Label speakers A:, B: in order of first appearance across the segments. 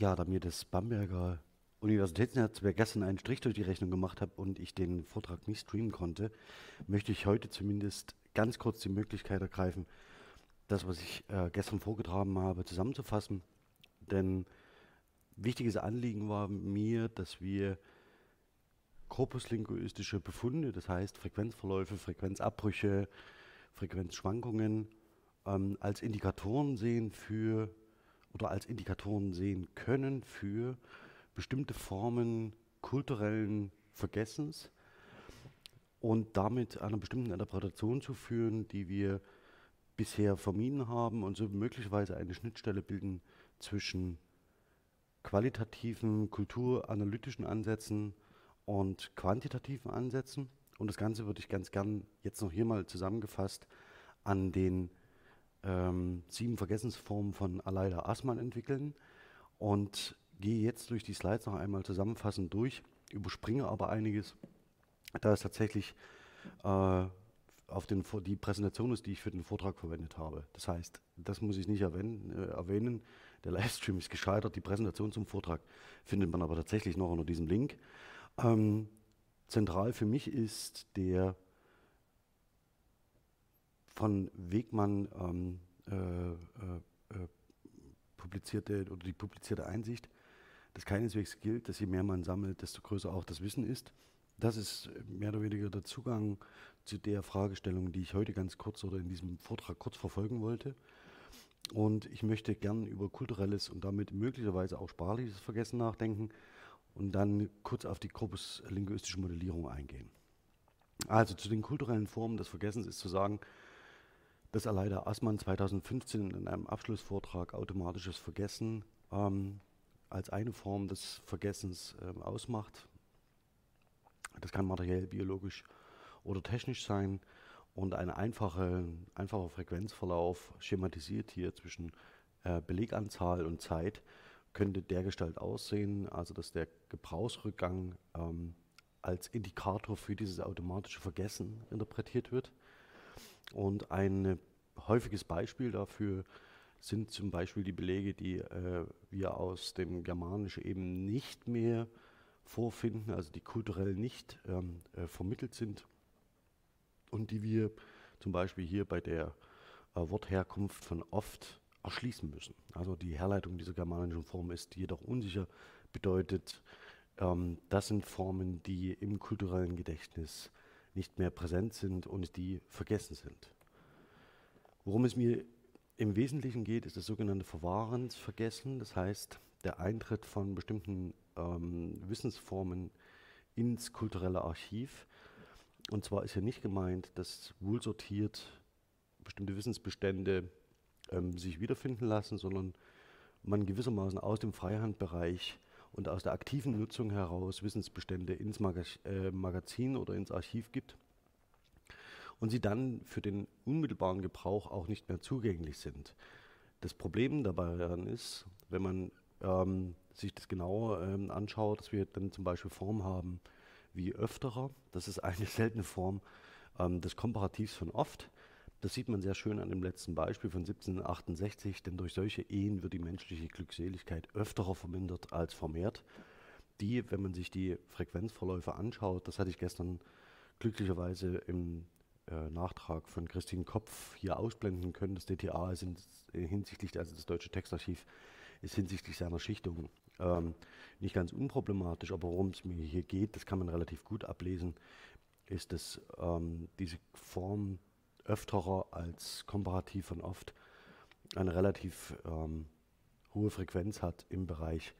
A: Ja, da mir das Bamberger Universitätsnetzwerk gestern einen Strich durch die Rechnung gemacht habe und ich den Vortrag nicht streamen konnte, möchte ich heute zumindest ganz kurz die Möglichkeit ergreifen, das, was ich äh, gestern vorgetragen habe, zusammenzufassen. Denn wichtiges Anliegen war mir, dass wir korpuslinguistische Befunde, das heißt Frequenzverläufe, Frequenzabbrüche, Frequenzschwankungen, ähm, als Indikatoren sehen für oder als Indikatoren sehen können für bestimmte Formen kulturellen Vergessens und damit einer bestimmten Interpretation zu führen, die wir bisher vermieden haben und so möglicherweise eine Schnittstelle bilden zwischen qualitativen, kulturanalytischen Ansätzen und quantitativen Ansätzen. Und das Ganze würde ich ganz gern jetzt noch hier mal zusammengefasst an den ähm, sieben Vergessensformen von Aleida Assmann entwickeln und gehe jetzt durch die Slides noch einmal zusammenfassend durch, überspringe aber einiges, da es tatsächlich äh, auf den, die Präsentation ist, die ich für den Vortrag verwendet habe. Das heißt, das muss ich nicht erwähnen. Äh, erwähnen. Der Livestream ist gescheitert, die Präsentation zum Vortrag findet man aber tatsächlich noch unter diesem Link. Ähm, zentral für mich ist der von Wegmann ähm, äh, äh, äh, publizierte oder die publizierte Einsicht, dass keineswegs gilt, dass je mehr man sammelt, desto größer auch das Wissen ist. Das ist mehr oder weniger der Zugang zu der Fragestellung, die ich heute ganz kurz oder in diesem Vortrag kurz verfolgen wollte. Und ich möchte gern über kulturelles und damit möglicherweise auch sprachliches Vergessen nachdenken und dann kurz auf die korpuslinguistische Modellierung eingehen. Also zu den kulturellen Formen des Vergessens ist zu sagen, dass Aleida Assmann 2015 in einem Abschlussvortrag automatisches Vergessen ähm, als eine Form des Vergessens äh, ausmacht. Das kann materiell, biologisch oder technisch sein und ein einfache, einfacher Frequenzverlauf schematisiert hier zwischen äh, Beleganzahl und Zeit könnte dergestalt aussehen, also dass der Gebrauchsrückgang ähm, als Indikator für dieses automatische Vergessen interpretiert wird. Und ein häufiges Beispiel dafür sind zum Beispiel die Belege, die äh, wir aus dem Germanischen eben nicht mehr vorfinden, also die kulturell nicht ähm, äh, vermittelt sind und die wir zum Beispiel hier bei der äh, Wortherkunft von oft erschließen müssen. Also die Herleitung dieser germanischen Form ist jedoch unsicher, bedeutet, ähm, das sind Formen, die im kulturellen Gedächtnis nicht mehr präsent sind und die vergessen sind. Worum es mir im Wesentlichen geht, ist das sogenannte Verwahrensvergessen, das heißt der Eintritt von bestimmten ähm, Wissensformen ins kulturelle Archiv. Und zwar ist hier nicht gemeint, dass wohlsortiert bestimmte Wissensbestände ähm, sich wiederfinden lassen, sondern man gewissermaßen aus dem Freihandbereich und aus der aktiven Nutzung heraus Wissensbestände ins Magaz äh, Magazin oder ins Archiv gibt und sie dann für den unmittelbaren Gebrauch auch nicht mehr zugänglich sind. Das Problem dabei ist, wenn man ähm, sich das genauer ähm, anschaut, dass wir dann zum Beispiel Formen haben wie öfterer, das ist eine seltene Form ähm, des Komparativs von oft. Das sieht man sehr schön an dem letzten Beispiel von 1768, denn durch solche Ehen wird die menschliche Glückseligkeit öfterer vermindert als vermehrt. Die, wenn man sich die Frequenzverläufe anschaut, das hatte ich gestern glücklicherweise im äh, Nachtrag von Christine Kopf hier ausblenden können. Das DTA ist in, hinsichtlich, also das Deutsche Textarchiv, ist hinsichtlich seiner Schichtung ähm, nicht ganz unproblematisch, aber worum es mir hier geht, das kann man relativ gut ablesen, ist, dass ähm, diese Form öfterer als komparativ von oft eine relativ ähm, hohe Frequenz hat im Bereich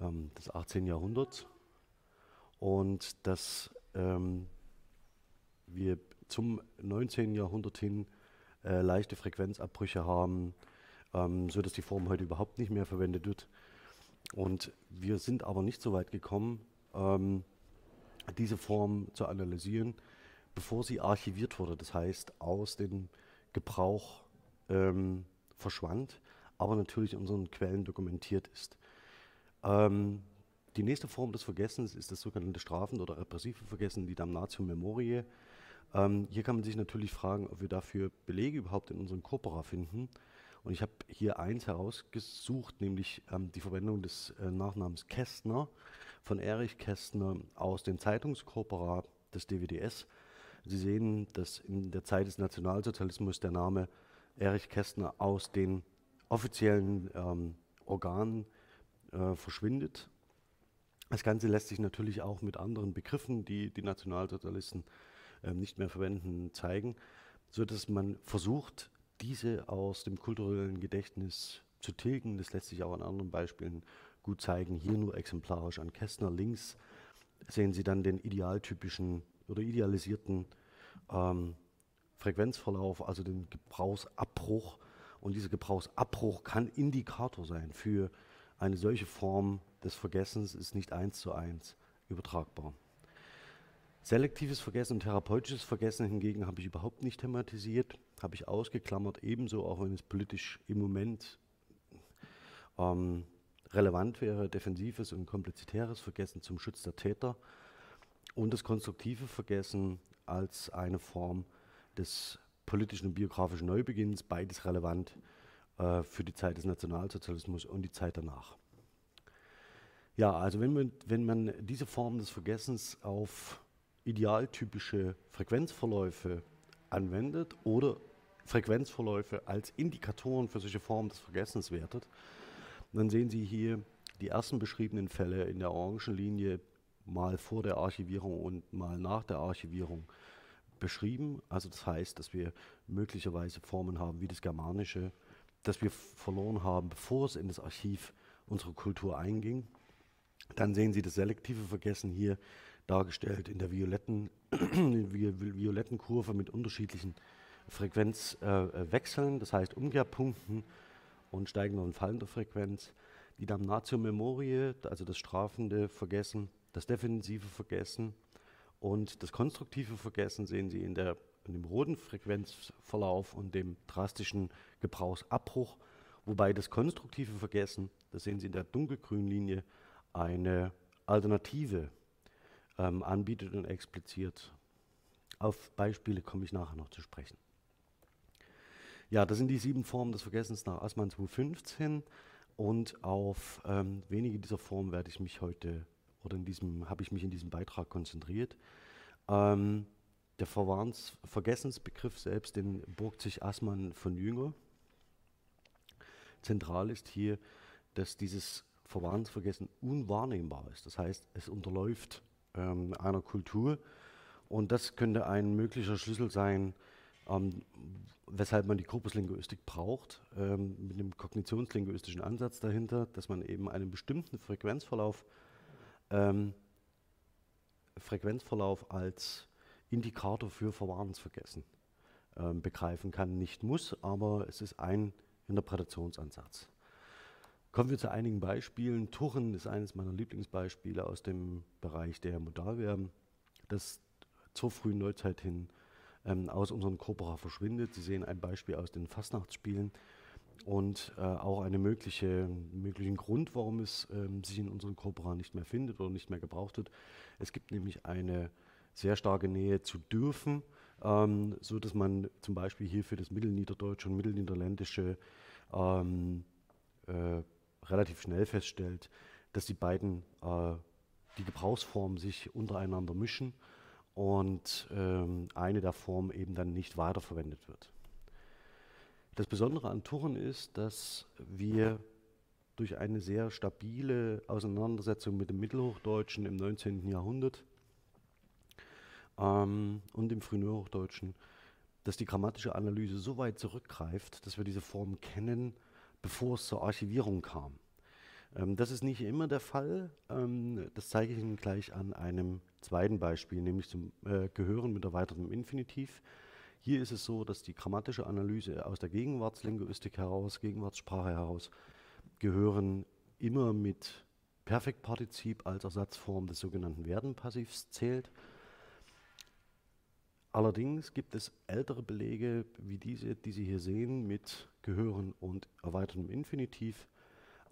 A: ähm, des 18. Jahrhunderts und dass ähm, wir zum 19. Jahrhundert hin äh, leichte Frequenzabbrüche haben, ähm, so dass die Form heute überhaupt nicht mehr verwendet wird. Und wir sind aber nicht so weit gekommen, ähm, diese Form zu analysieren, bevor sie archiviert wurde. Das heißt, aus dem Gebrauch ähm, verschwand, aber natürlich in unseren Quellen dokumentiert ist. Ähm, die nächste Form des Vergessens ist das sogenannte Strafen- oder repressive Vergessen, die Damnatio Memoriae. Ähm, hier kann man sich natürlich fragen, ob wir dafür Belege überhaupt in unserem Corpora finden. Und ich habe hier eins herausgesucht, nämlich ähm, die Verwendung des äh, Nachnamens Kästner von Erich Kästner aus dem Zeitungskorporat des DWDS. Sie sehen, dass in der Zeit des Nationalsozialismus der Name Erich Kästner aus den offiziellen ähm, Organen äh, verschwindet. Das Ganze lässt sich natürlich auch mit anderen Begriffen, die die Nationalsozialisten nicht mehr verwenden, zeigen, sodass man versucht, diese aus dem kulturellen Gedächtnis zu tilgen. Das lässt sich auch an anderen Beispielen gut zeigen. Hier nur exemplarisch an Kästner links sehen Sie dann den idealtypischen oder idealisierten ähm, Frequenzverlauf, also den Gebrauchsabbruch. Und dieser Gebrauchsabbruch kann Indikator sein für eine solche Form des Vergessens, ist nicht eins zu eins übertragbar. Selektives Vergessen und therapeutisches Vergessen hingegen habe ich überhaupt nicht thematisiert, habe ich ausgeklammert, ebenso auch wenn es politisch im Moment ähm, relevant wäre, defensives und komplezitäres Vergessen zum Schutz der Täter und das konstruktive Vergessen als eine Form des politischen und biografischen Neubeginns, beides relevant äh, für die Zeit des Nationalsozialismus und die Zeit danach. Ja, also wenn man, wenn man diese Form des Vergessens auf idealtypische Frequenzverläufe anwendet oder Frequenzverläufe als Indikatoren für solche Formen des Vergessens wertet, dann sehen Sie hier die ersten beschriebenen Fälle in der orangen Linie mal vor der Archivierung und mal nach der Archivierung beschrieben. Also das heißt, dass wir möglicherweise Formen haben wie das Germanische, das wir verloren haben, bevor es in das Archiv unserer Kultur einging. Dann sehen Sie das selektive Vergessen hier dargestellt in der violetten, violetten Kurve mit unterschiedlichen Frequenzwechseln, äh, das heißt Umkehrpunkten und steigender und fallender Frequenz. Die Damnatio Memoriae, also das strafende Vergessen, das defensive Vergessen und das konstruktive Vergessen sehen Sie in, der, in dem roten Frequenzverlauf und dem drastischen Gebrauchsabbruch, wobei das konstruktive Vergessen, das sehen Sie in der dunkelgrünen Linie, eine Alternative ähm, anbietet und expliziert. Auf Beispiele komme ich nachher noch zu sprechen. Ja, das sind die sieben Formen des Vergessens nach Assmann 2015 und auf ähm, wenige dieser Formen werde ich mich heute oder in diesem habe ich mich in diesem Beitrag konzentriert. Ähm, der Verwarns Vergessensbegriff selbst, den burgt sich Assmann von Jünger. Zentral ist hier, dass dieses Verwahrensvergessen unwahrnehmbar ist. Das heißt, es unterläuft ähm, einer Kultur und das könnte ein möglicher Schlüssel sein, ähm, weshalb man die Korpuslinguistik braucht, ähm, mit einem kognitionslinguistischen Ansatz dahinter, dass man eben einen bestimmten Frequenzverlauf ähm, Frequenzverlauf als Indikator für Verwahrensvergessen ähm, begreifen kann. Nicht muss, aber es ist ein Interpretationsansatz. Kommen wir zu einigen Beispielen. Tuchen ist eines meiner Lieblingsbeispiele aus dem Bereich der Modalverben, das zur frühen Neuzeit hin ähm, aus unserem Corpora verschwindet. Sie sehen ein Beispiel aus den Fastnachtsspielen und äh, auch einen mögliche, möglichen Grund, warum es ähm, sich in unseren Corpora nicht mehr findet oder nicht mehr gebraucht wird. Es gibt nämlich eine sehr starke Nähe zu dürfen, ähm, so dass man zum Beispiel hier für das Mittelniederdeutsche und Mittelniederländische ähm, äh, relativ schnell feststellt, dass die beiden äh, die Gebrauchsformen sich untereinander mischen und ähm, eine der Formen eben dann nicht weiterverwendet wird. Das Besondere an Tuchen ist, dass wir durch eine sehr stabile Auseinandersetzung mit dem Mittelhochdeutschen im 19. Jahrhundert ähm, und im frühen Hochdeutschen, dass die grammatische Analyse so weit zurückgreift, dass wir diese Form kennen, bevor es zur Archivierung kam. Ähm, das ist nicht immer der Fall. Ähm, das zeige ich Ihnen gleich an einem zweiten Beispiel, nämlich zum äh, Gehören mit erweitertem Infinitiv. Hier ist es so, dass die grammatische Analyse aus der Gegenwartslinguistik heraus, Gegenwartssprache heraus, gehören immer mit Perfektpartizip als Ersatzform des sogenannten Werdenpassivs zählt. Allerdings gibt es ältere Belege wie diese, die Sie hier sehen, mit Gehören und erweitertem Infinitiv,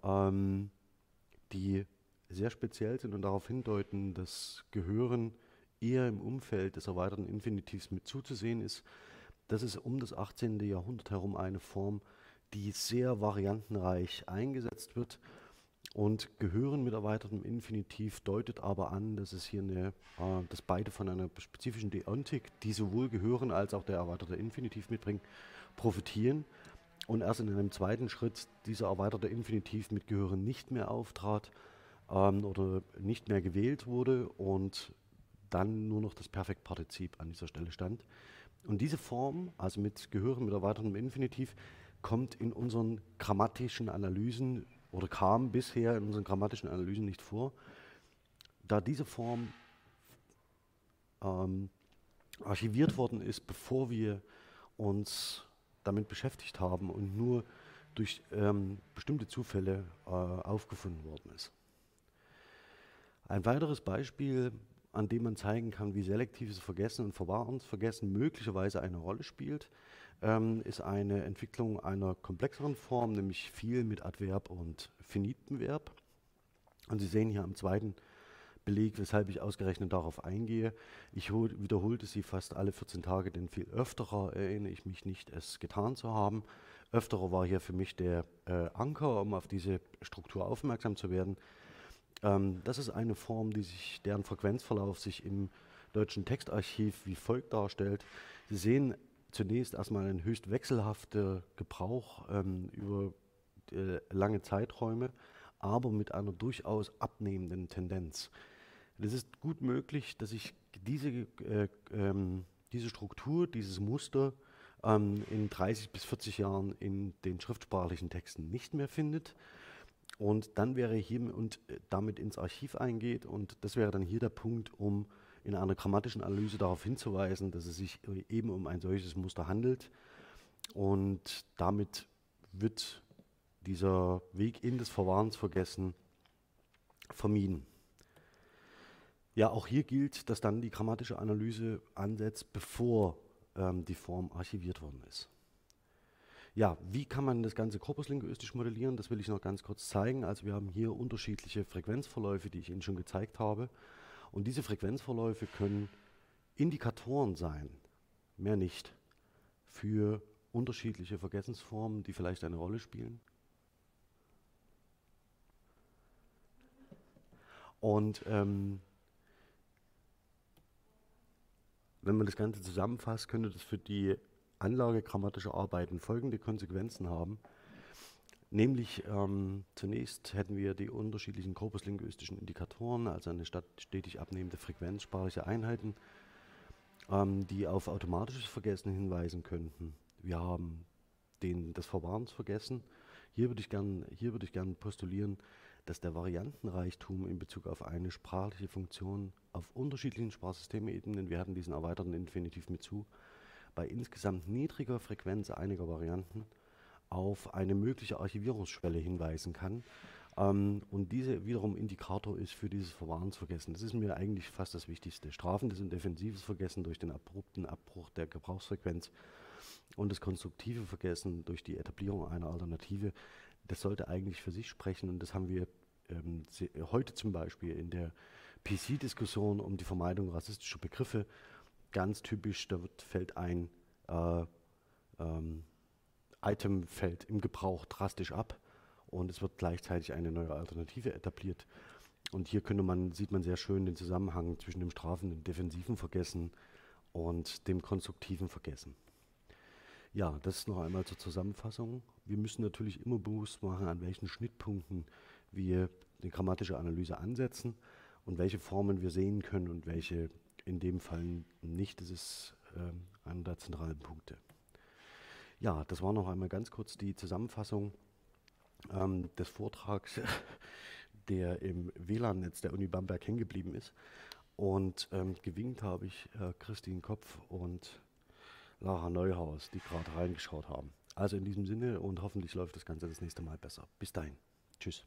A: ähm, die sehr speziell sind und darauf hindeuten, dass Gehören eher im Umfeld des erweiterten Infinitivs mit zuzusehen ist. Das ist um das 18. Jahrhundert herum eine Form, die sehr variantenreich eingesetzt wird. Und gehören mit erweitertem Infinitiv deutet aber an, dass es hier eine, äh, dass beide von einer spezifischen Deontik, die sowohl gehören als auch der erweiterte Infinitiv mitbringen, profitieren. Und erst in einem zweiten Schritt dieser erweiterte Infinitiv mit Gehören nicht mehr auftrat ähm, oder nicht mehr gewählt wurde und dann nur noch das Perfektpartizip an dieser Stelle stand. Und diese Form, also mit Gehören mit erweitertem Infinitiv, kommt in unseren grammatischen Analysen oder kam bisher in unseren grammatischen Analysen nicht vor, da diese Form ähm, archiviert worden ist, bevor wir uns damit beschäftigt haben und nur durch ähm, bestimmte Zufälle äh, aufgefunden worden ist. Ein weiteres Beispiel, an dem man zeigen kann, wie selektives Vergessen und Verwahrensvergessen möglicherweise eine Rolle spielt, ähm, ist eine Entwicklung einer komplexeren Form, nämlich viel mit Adverb und finitem Verb. Und Sie sehen hier am zweiten Beleg, weshalb ich ausgerechnet darauf eingehe. Ich wiederholte sie fast alle 14 Tage, denn viel öfterer erinnere ich mich nicht, es getan zu haben. Öfterer war hier für mich der äh, Anker, um auf diese Struktur aufmerksam zu werden. Ähm, das ist eine Form, die sich, deren Frequenzverlauf sich im deutschen Textarchiv wie folgt darstellt. Sie sehen zunächst erstmal ein höchst wechselhafter Gebrauch ähm, über äh, lange Zeiträume, aber mit einer durchaus abnehmenden Tendenz. Es ist gut möglich, dass sich diese, äh, ähm, diese Struktur, dieses Muster ähm, in 30 bis 40 Jahren in den schriftsprachlichen Texten nicht mehr findet. Und dann wäre hier und äh, damit ins Archiv eingeht und das wäre dann hier der Punkt, um in einer grammatischen Analyse darauf hinzuweisen, dass es sich eben um ein solches Muster handelt. Und damit wird dieser Weg in das Verwahrensvergessen vermieden. Ja, auch hier gilt, dass dann die grammatische Analyse ansetzt, bevor ähm, die Form archiviert worden ist. Ja, wie kann man das Ganze korpuslinguistisch modellieren? Das will ich noch ganz kurz zeigen. Also wir haben hier unterschiedliche Frequenzverläufe, die ich Ihnen schon gezeigt habe. Und diese Frequenzverläufe können Indikatoren sein, mehr nicht, für unterschiedliche Vergessensformen, die vielleicht eine Rolle spielen. Und ähm, wenn man das Ganze zusammenfasst, könnte das für die Anlage grammatischer Arbeiten folgende Konsequenzen haben. Nämlich ähm, zunächst hätten wir die unterschiedlichen korpuslinguistischen Indikatoren, also eine stetig abnehmende Frequenz sprachlicher Einheiten, ähm, die auf automatisches Vergessen hinweisen könnten. Wir haben den, das Verwahrensvergessen. Hier würde ich gerne gern postulieren, dass der Variantenreichtum in Bezug auf eine sprachliche Funktion auf unterschiedlichen Sprachsystemebenen, wir hatten diesen erweiterten Infinitiv mit zu, bei insgesamt niedriger Frequenz einiger Varianten auf eine mögliche Archivierungsschwelle hinweisen kann. Ähm, und diese wiederum Indikator ist für dieses Verwahrensvergessen. Das ist mir eigentlich fast das Wichtigste. Strafendes und defensives Vergessen durch den abrupten Abbruch der Gebrauchsfrequenz und das konstruktive Vergessen durch die Etablierung einer Alternative, das sollte eigentlich für sich sprechen. Und das haben wir ähm, heute zum Beispiel in der PC-Diskussion um die Vermeidung rassistischer Begriffe ganz typisch. Da wird, fällt ein äh, ähm, Item fällt im Gebrauch drastisch ab und es wird gleichzeitig eine neue Alternative etabliert. Und hier könnte man, sieht man sehr schön den Zusammenhang zwischen dem strafenden defensiven Vergessen und dem konstruktiven Vergessen. Ja, das ist noch einmal zur Zusammenfassung. Wir müssen natürlich immer bewusst machen, an welchen Schnittpunkten wir die grammatische Analyse ansetzen und welche Formen wir sehen können und welche in dem Fall nicht. Das ist äh, einer der zentralen Punkte. Ja, das war noch einmal ganz kurz die Zusammenfassung ähm, des Vortrags, der im WLAN-Netz der Uni Bamberg hängen geblieben ist. Und ähm, gewinkt habe ich äh, Christine Kopf und Lara Neuhaus, die gerade reingeschaut haben. Also in diesem Sinne und hoffentlich läuft das Ganze das nächste Mal besser. Bis dahin. Tschüss.